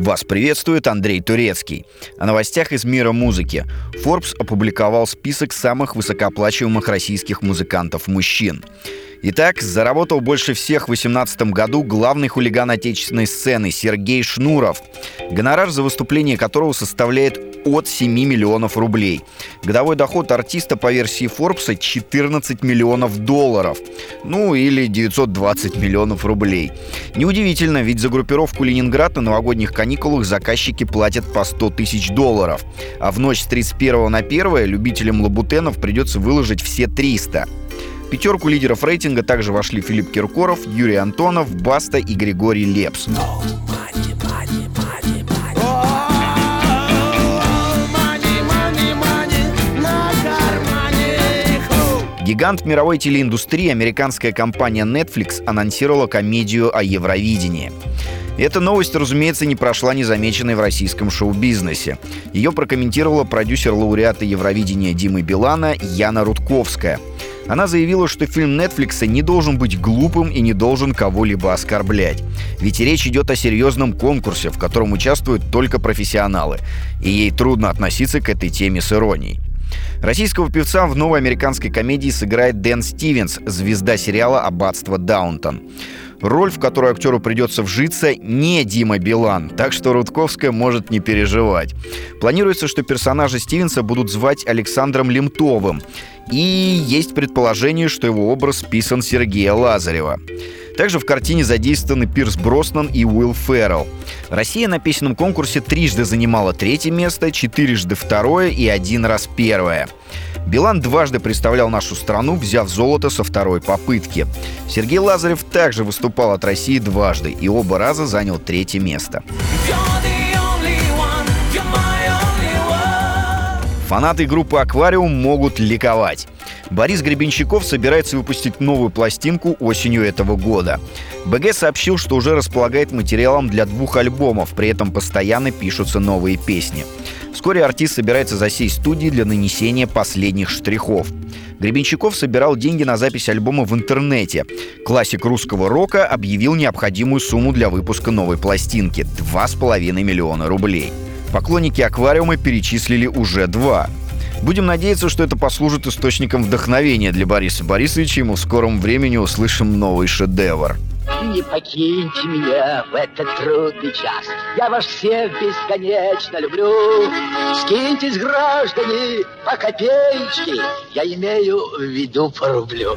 Вас приветствует Андрей Турецкий. О новостях из мира музыки. Forbes опубликовал список самых высокооплачиваемых российских музыкантов-мужчин. Итак, заработал больше всех в 2018 году главный хулиган отечественной сцены Сергей Шнуров, гонорар за выступление которого составляет от 7 миллионов рублей. Годовой доход артиста по версии Forbes 14 миллионов долларов. Ну или 920 миллионов рублей. Неудивительно, ведь за группировку «Ленинград» на новогодних каникулах заказчики платят по 100 тысяч долларов. А в ночь с 31 на 1 любителям лабутенов придется выложить все 300 пятерку лидеров рейтинга также вошли Филипп Киркоров, Юрий Антонов, Баста и Григорий Лепс. Гигант мировой телеиндустрии, американская компания Netflix, анонсировала комедию о Евровидении. Эта новость, разумеется, не прошла незамеченной в российском шоу-бизнесе. Ее прокомментировала продюсер лауреата Евровидения Димы Билана Яна Рудковская. Она заявила, что фильм Netflix не должен быть глупым и не должен кого-либо оскорблять. Ведь речь идет о серьезном конкурсе, в котором участвуют только профессионалы. И ей трудно относиться к этой теме с иронией. Российского певца в новой американской комедии сыграет Дэн Стивенс, звезда сериала «Аббатство Даунтон». Роль, в которую актеру придется вжиться, не Дима Билан, так что Рудковская может не переживать. Планируется, что персонажа Стивенса будут звать Александром Лемтовым. И есть предположение, что его образ писан Сергея Лазарева. Также в картине задействованы Пирс Броснан и Уилл Феррелл. Россия на песенном конкурсе трижды занимала третье место, четырежды второе и один раз первое. Билан дважды представлял нашу страну, взяв золото со второй попытки. Сергей Лазарев также выступал от России дважды и оба раза занял третье место. Фанаты группы «Аквариум» могут ликовать. Борис Гребенщиков собирается выпустить новую пластинку осенью этого года. БГ сообщил, что уже располагает материалом для двух альбомов, при этом постоянно пишутся новые песни. Вскоре артист собирается засесть студии для нанесения последних штрихов. Гребенщиков собирал деньги на запись альбома в интернете. Классик русского рока объявил необходимую сумму для выпуска новой пластинки – 2,5 миллиона рублей. Поклонники аквариума перечислили уже два. Будем надеяться, что это послужит источником вдохновения для Бориса Борисовича, и мы в скором времени услышим новый шедевр. Не покиньте меня в этот трудный час. Я вас всех бесконечно люблю. Скиньтесь, граждане, по копеечке. Я имею в виду по рублю.